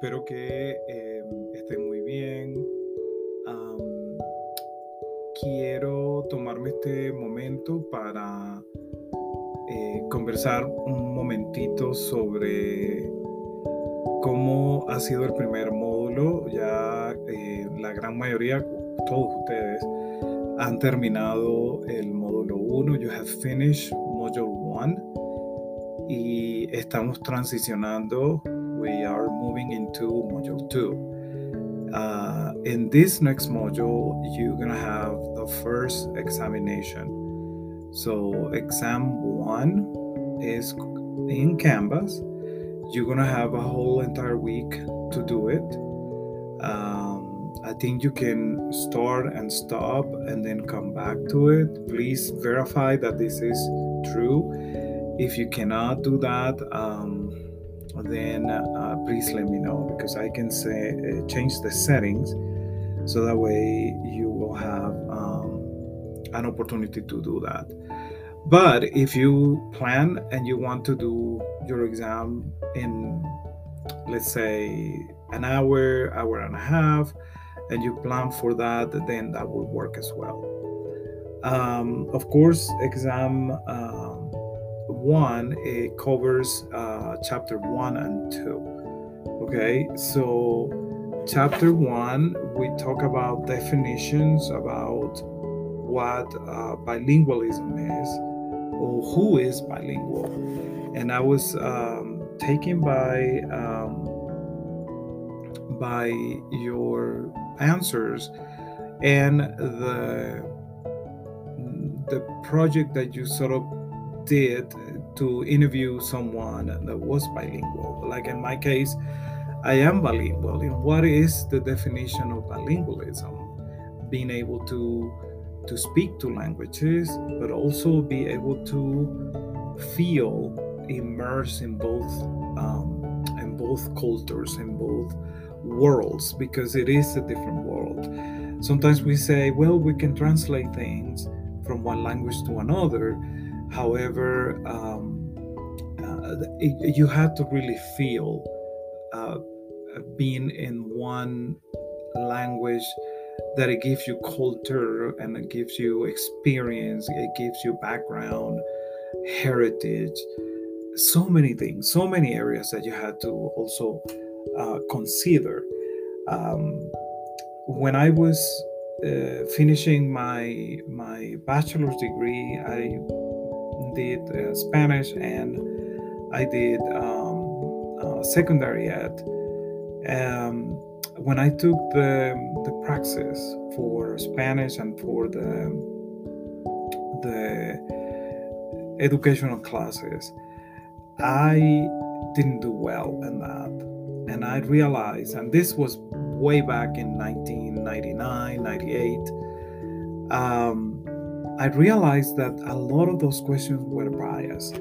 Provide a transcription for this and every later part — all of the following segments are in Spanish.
espero que eh, estén muy bien. quiero tomarme este momento para eh, conversar un momentito sobre cómo ha sido el primer módulo. Ya eh, la gran mayoría, todos ustedes, han terminado el módulo 1. You have finished module 1 y estamos transicionando we are moving into module two. Uh, in this next module, you're gonna have the first examination. So, exam one is in Canvas. You're gonna have a whole entire week to do it. Um, I think you can start and stop and then come back to it. Please verify that this is true. If you cannot do that, um, then uh, please let me know because I can say uh, change the settings so that way you will have um, an opportunity to do that. But if you plan and you want to do your exam in, let's say, an hour, hour and a half, and you plan for that, then that will work as well. Um, of course, exam. Um, 1 it covers uh, chapter 1 and 2 okay? So chapter 1 we talk about definitions about what uh, bilingualism is or who is bilingual. And i was um, taken by um, by your answers and the the project that you sort of did to interview someone that was bilingual. Like in my case, I am bilingual. And what is the definition of bilingualism? Being able to to speak two languages, but also be able to feel immersed in both um, in both cultures, in both worlds, because it is a different world. Sometimes we say, well, we can translate things from one language to another, However, um, uh, you have to really feel uh, being in one language that it gives you culture and it gives you experience, it gives you background, heritage, so many things, so many areas that you had to also uh, consider. Um, when I was uh, finishing my my bachelor's degree, I did uh, Spanish and I did um, uh, secondary ed. Um, when I took the, the praxis for Spanish and for the the educational classes, I didn't do well in that. And I realized, and this was way back in 1999, 98. Um, I realized that a lot of those questions were biased.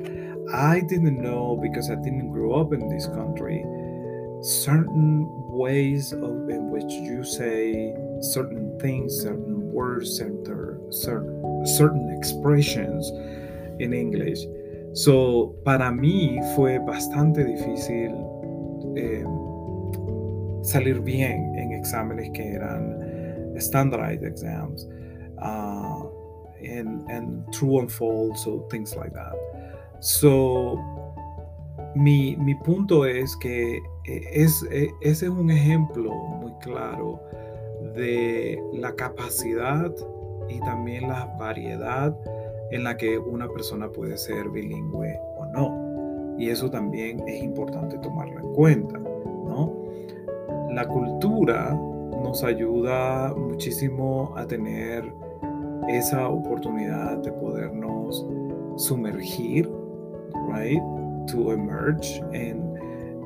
I didn't know because I didn't grow up in this country certain ways of in which you say certain things, certain words, certain, certain, certain expressions in English. So, para mí fue bastante difícil eh, salir bien en exámenes que eran standardized exams. Uh, and and true and false so things like that so mi, mi punto es que eh, es, eh, ese es un ejemplo muy claro de la capacidad y también la variedad en la que una persona puede ser bilingüe o no. Y eso también es importante tomarlo en cuenta, ¿no? La cultura nos ayuda muchísimo a tener esa oportunidad de podernos sumergir, right? To emerge en,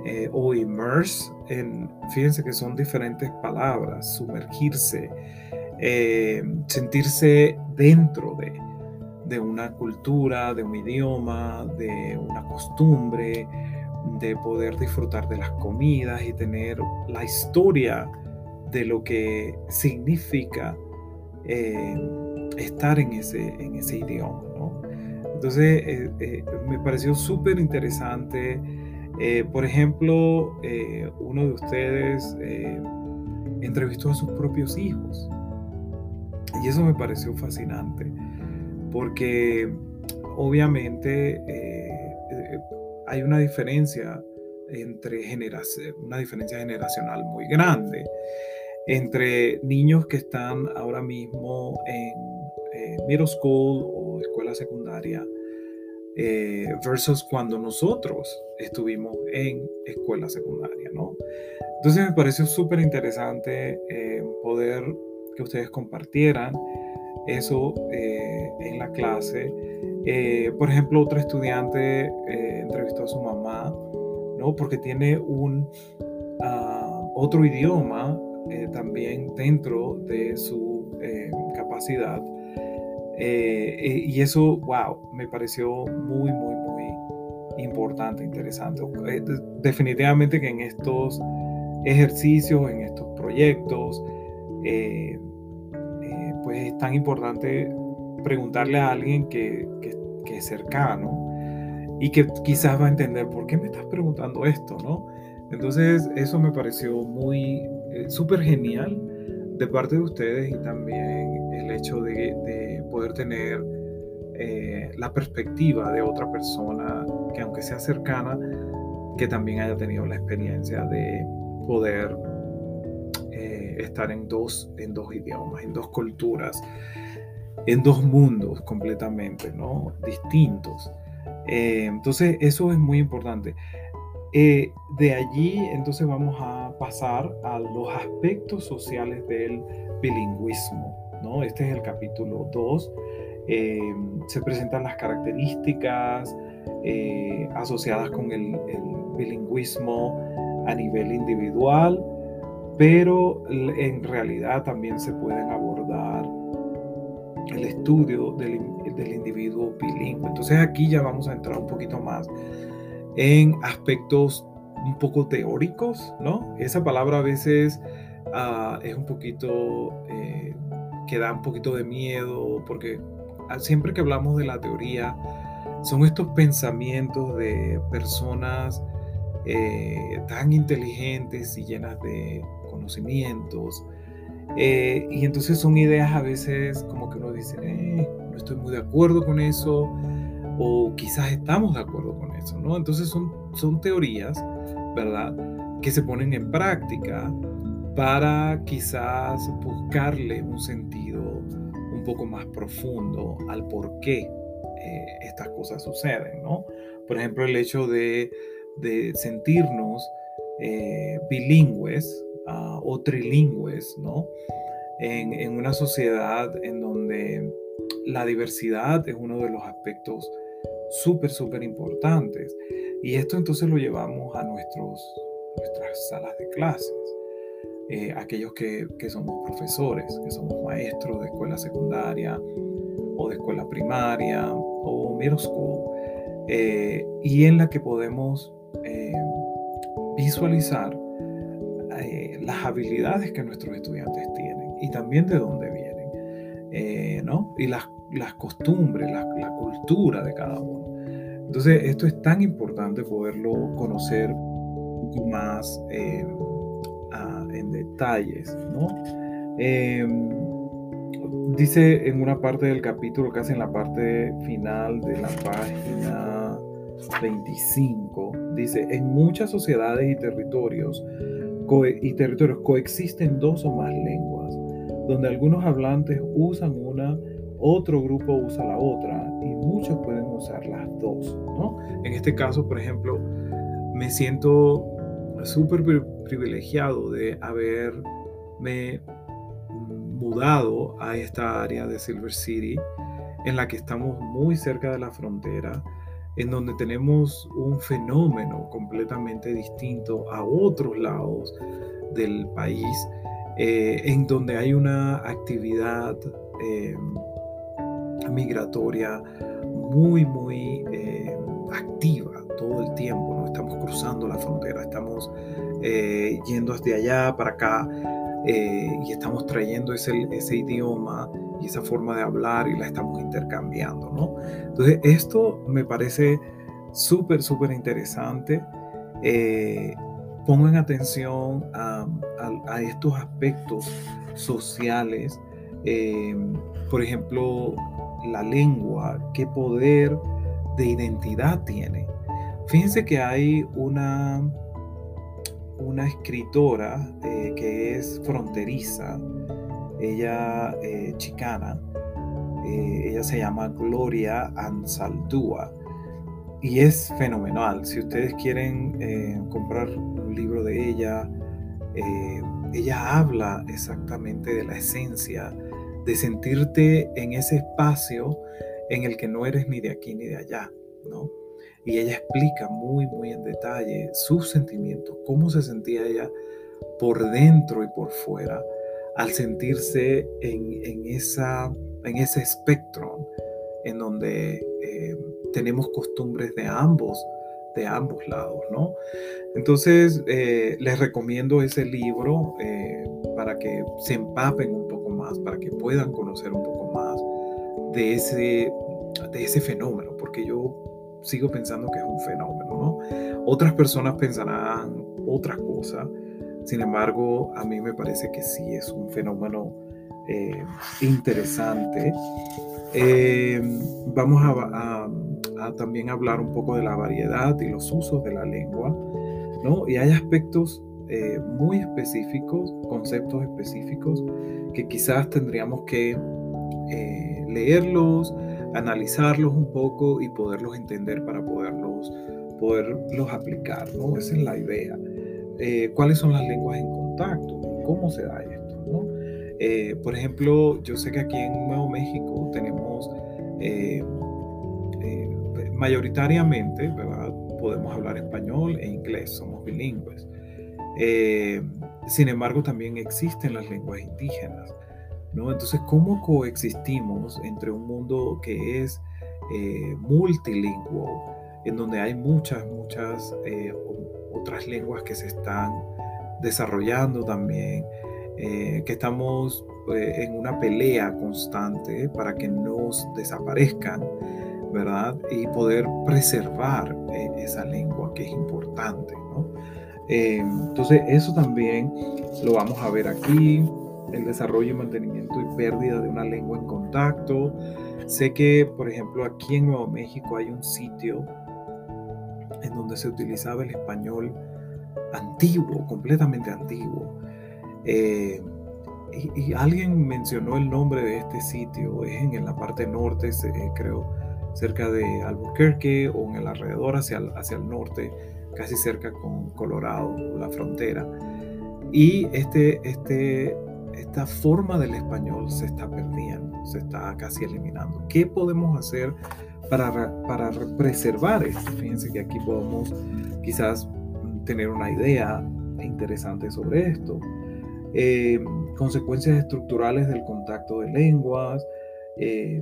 eh, o immerse en, fíjense que son diferentes palabras, sumergirse, eh, sentirse dentro de, de una cultura, de un idioma, de una costumbre, de poder disfrutar de las comidas y tener la historia de lo que significa eh, estar en ese, en ese idioma. ¿no? Entonces, eh, eh, me pareció súper interesante Eh, por ejemplo, uno de ustedes entrevistó a sus propios hijos. Y eso me pareció fascinante, porque obviamente hay una diferencia entre generaciones, una diferencia generacional muy grande entre niños que están ahora mismo en eh, middle school o escuela secundaria eh, versus cuando nosotros estuvimos en escuela secundaria, ¿no? Entonces me pareció súper interesante eh, poder que ustedes compartieran eso en la clase. por ejemplo, otra estudiante entrevistó a su mamá, ¿no? Porque tiene un ah, otro idioma eh, también dentro de su eh, capacidad. Eh, y eso, wow, me pareció muy, muy, muy importante, interesante. definitivamente que en estos ejercicios, en estos proyectos, pues es tan importante preguntarle a alguien que, que, que, es cercano y que quizás va a entender por qué me estás preguntando esto, ¿no? Entonces eso me pareció muy, eh, súper genial de parte de ustedes y también el hecho de, poder tener eh, la perspectiva de otra persona que aunque sea cercana, que también haya tenido la experiencia de poder eh, estar en dos, en dos idiomas, en dos culturas, en dos mundos completamente, ¿no? Distintos. entonces, eso es muy importante. Eh, de allí entonces vamos a pasar a los aspectos sociales del bilingüismo. Este es el capítulo 2. Eh, se presentan las características eh, asociadas con el, bilingüismo a nivel individual, pero en realidad también se pueden abordar el estudio del, del individuo bilingüe. Entonces aquí ya vamos a entrar un poquito más en aspectos un poco teóricos, ¿no? Esa palabra a veces ah, es un poquito, eh, que da un poquito de miedo, porque siempre que hablamos de la teoría, son estos pensamientos de personas eh, tan inteligentes y llenas de conocimientos. Eh, y entonces son ideas a veces como que uno dice, no estoy muy de acuerdo con eso, o quizás estamos de acuerdo con eso, ¿no? Entonces son, son teorías, ¿verdad? Que se ponen en práctica para quizás buscarle un sentido un poco más profundo al por qué eh, estas cosas suceden, ¿no? Por ejemplo, el hecho de, de sentirnos eh, bilingües ah, o trilingües, ¿no? En, en, una sociedad en donde la diversidad es uno de los aspectos súper, súper importantes. Y esto entonces lo llevamos a nuestros, nuestras salas de clases. Eh, aquellos que, que, somos profesores, que somos maestros de escuela secundaria o de escuela primaria o middle school, eh, y en la que podemos eh, visualizar las habilidades que nuestros estudiantes tienen y también de dónde vienen, ¿no? Y las, las costumbres, la, la cultura de cada uno. Entonces, esto es tan importante poderlo conocer un poco más eh, en detalles, ¿no? Em, dice en una parte del capítulo, casi en la parte final de la página 25, dice, en muchas sociedades y territorios, y territorios coexisten dos o más lenguas, donde algunos hablantes usan una otro grupo usa la otra y muchos pueden usar las dos, ¿no? En este caso, por ejemplo, me siento súper privilegiado de haberme mudado a esta área de Silver City, en la que estamos muy cerca de la frontera, en donde tenemos un fenómeno completamente distinto a otros lados del país, eh, en donde hay una actividad eh, migratoria muy, muy eh, activa todo el tiempo, ¿no? Estamos cruzando la frontera, estamos eh, yendo hacia allá, para acá, eh, y estamos trayendo ese, ese idioma y esa forma de hablar y la estamos intercambiando, ¿no? Entonces, esto me parece súper, súper interesante eh, pongan atención a, estos aspectos sociales, eh, por ejemplo, la lengua, qué poder de identidad tiene. Fíjense que hay una, una escritora eh, que es fronteriza, ella eh, chicana, eh, ella se llama Gloria Ansaldúa y es fenomenal. Si ustedes quieren comprar un libro de ella, ella habla exactamente de la esencia de sentirte en ese espacio en el que no eres ni de aquí ni de allá, ¿no? Y ella explica muy, muy en detalle sus sentimientos, cómo se sentía ella por dentro y por fuera al sentirse en, esa, en ese espectro en donde eh, tenemos costumbres de ambos, de ambos lados, ¿no? Entonces, eh, les recomiendo ese libro eh, para que se empapen un poco más, para que puedan conocer un poco más de ese, de ese fenómeno, porque yo sigo pensando que es un fenómeno, ¿no? Otras personas pensarán otra cosa, sin embargo, a mí me parece que sí es un fenómeno eh, interesante. Eh, vamos a, también hablar un poco de la variedad y los usos de la lengua, ¿no? Y hay aspectos eh, muy específicos, conceptos específicos, que quizás tendríamos que leerlos, analizarlos un poco y poderlos entender para poderlos, poderlos aplicar, ¿no? Esa es la idea. Eh, ¿Cuáles son las lenguas en contacto? ¿Cómo se da esto? ¿no? Eh, por ejemplo, yo sé que aquí en Nuevo México tenemos eh, mayoritariamente, ¿verdad? Podemos hablar español e inglés, somos bilingües. sin embargo, también existen las lenguas indígenas. ¿No? Entonces, ¿cómo coexistimos entre un mundo que es eh, multilingüe, en donde hay muchas, muchas eh, otras lenguas que se están desarrollando también, eh, que estamos en una pelea constante para que no desaparezcan, ¿verdad? Y poder preservar esa lengua que es importante, ¿no? entonces, eso también lo vamos a ver aquí el desarrollo mantenimiento y pérdida de una lengua en contacto. Sé que, por ejemplo, aquí en Nuevo México hay un sitio en donde se utilizaba el español antiguo, completamente antiguo. Eh, y, alguien mencionó el nombre de este sitio, es en, la parte norte, creo, cerca de Albuquerque o en el alrededor hacia hacia el norte, casi cerca con Colorado, la frontera. Y este, este esta forma del español se está perdiendo, se está casi eliminando. ¿Qué podemos hacer para, para preservar esto? Fíjense que aquí podemos quizás tener una idea interesante sobre esto. Eh, consecuencias estructurales del contacto de lenguas. Eh,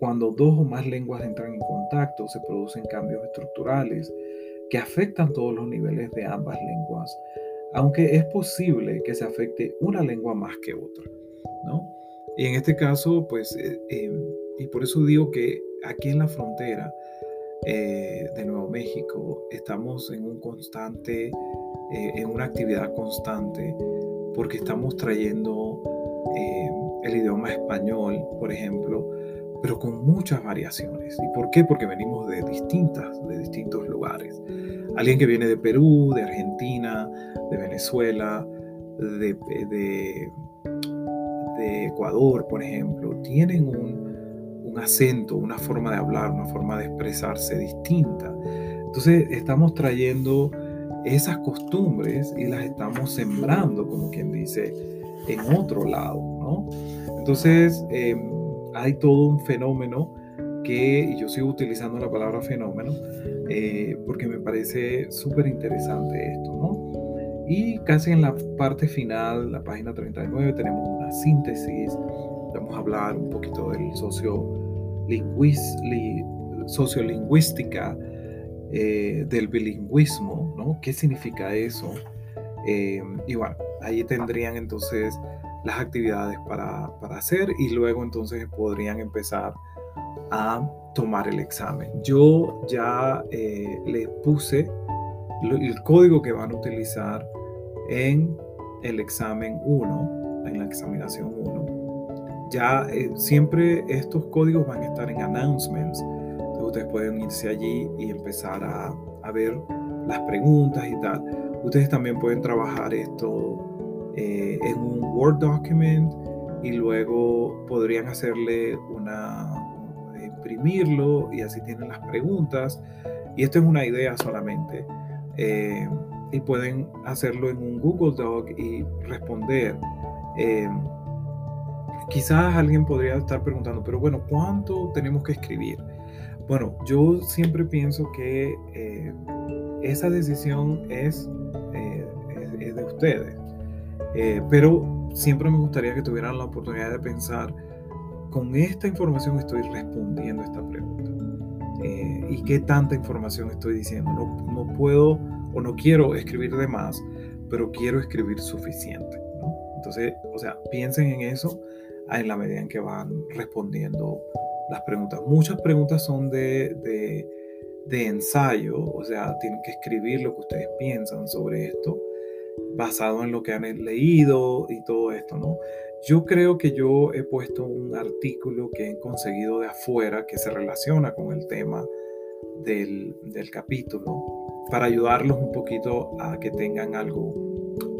cuando dos o más lenguas entran en contacto, se producen cambios estructurales que afectan todos los niveles de ambas lenguas aunque es posible que se afecte una lengua más que otra, ¿no? Y en este caso, pues, eh, em, y por eso digo que aquí en la frontera eh, de Nuevo México estamos en un constante, eh, en una actividad constante, porque estamos trayendo el idioma español, por ejemplo, pero con muchas variaciones. ¿Y por qué? Porque venimos de distintas, de distintos lugares. Alguien que viene de Perú, de Argentina, de Venezuela, de, de, Ecuador, por ejemplo, tienen un, un acento, una forma de hablar, una forma de expresarse distinta. Entonces estamos trayendo esas costumbres y las estamos sembrando, como quien dice, en otro lado, ¿no? Entonces, em, hay todo un fenómeno que, y yo sigo utilizando la palabra fenómeno, eh, porque me parece súper interesante esto, ¿no? Y casi en la parte final, la página 39, tenemos una síntesis, vamos a hablar un poquito del sociolingüística, eh, del bilingüismo, ¿no? ¿Qué significa eso? Eh, y bueno, ahí tendrían entonces las actividades para, hacer y luego entonces podrían empezar a tomar el examen. Yo ya eh, les puse el código que van a utilizar en el examen 1, en la examinación 1. Ya eh, siempre estos códigos van a estar en announcements. Entonces ustedes pueden irse allí y empezar a, a ver las preguntas y tal. Ustedes también pueden trabajar esto eh, en un Word document y luego podrían hacerle una, imprimirlo y así tienen las preguntas. Y esto es una idea solamente. Eh, y pueden hacerlo en un Google Doc y responder. Eh, quizás alguien podría estar preguntando, pero bueno, ¿cuánto tenemos que escribir? Bueno, yo siempre pienso que eh, esa decisión es, es, de ustedes, pero siempre me gustaría que tuvieran la oportunidad de pensar, con esta información estoy respondiendo esta pregunta. ¿Y qué tanta información estoy diciendo? No, no puedo o no quiero escribir de más, pero quiero escribir suficiente. Entonces, o sea, piensen en eso en la medida en que van respondiendo las preguntas. Muchas preguntas son de, de, ensayo, o sea, tienen que escribir lo que ustedes piensan sobre esto, basado en lo que han leído y todo esto, ¿no? Yo creo que yo he puesto un artículo que he conseguido de afuera que se relaciona con el tema del, del capítulo para ayudarlos un poquito a que tengan algo,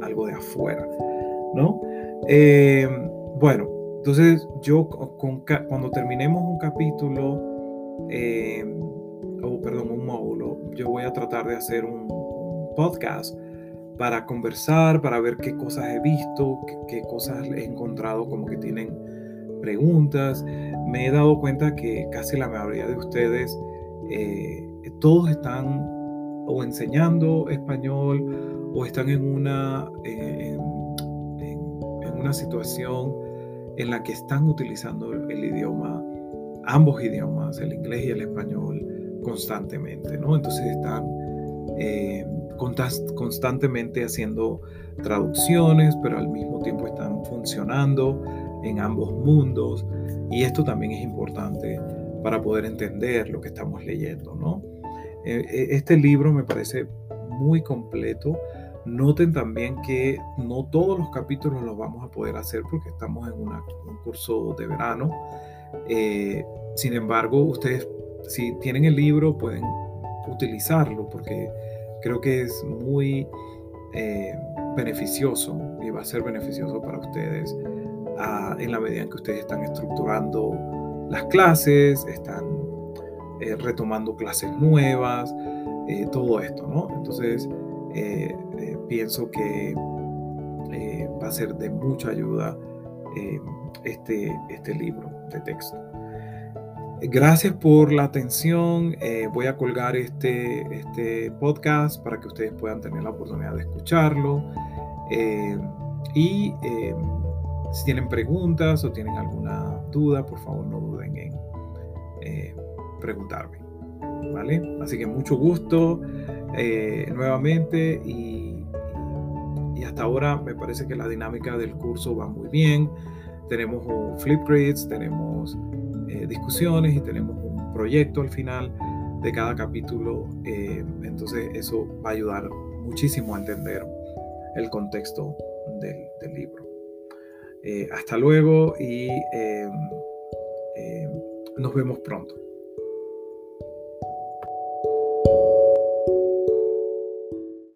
algo de afuera, ¿no? Eh, bueno, entonces yo cuando terminemos un capítulo, eh, o perdón, un módulo, yo voy a tratar de hacer un, podcast para conversar, para ver qué cosas he visto, qué, cosas he encontrado como que tienen preguntas. Me he dado cuenta que casi la mayoría de ustedes, eh, todos están o enseñando español o están en una, eh, una situación en la que están utilizando el, idioma, ambos idiomas, el inglés y el español, constantemente, ¿no? Entonces están eh, constantemente haciendo traducciones, pero al mismo tiempo están funcionando en ambos mundos y esto también es importante para poder entender lo que estamos leyendo, ¿no? Eh, eh, este libro me parece muy completo. Noten también que no todos los capítulos los vamos a poder hacer porque estamos en un curso de verano. Eh, sin embargo, ustedes si tienen el libro pueden utilizarlo porque creo que es muy beneficioso y va a ser beneficioso para ustedes ah, en la medida en que ustedes están estructurando las clases, están eh, retomando clases nuevas, eh, todo esto, ¿no? Entonces, eh, pienso que va a ser de mucha ayuda este, este libro de texto. Gracias por la atención. voy a colgar este, este podcast para que ustedes puedan tener la oportunidad de escucharlo. y si tienen preguntas o tienen alguna duda, por favor no duden en preguntarme. ¿Vale? Así que mucho gusto eh, nuevamente y, y, hasta ahora me parece que la dinámica del curso va muy bien. Tenemos Flipgrids, tenemos eh, discusiones y tenemos un proyecto al final de cada capítulo. Eh, entonces eso va a ayudar muchísimo a entender el contexto del, del libro. hasta luego y nos vemos pronto.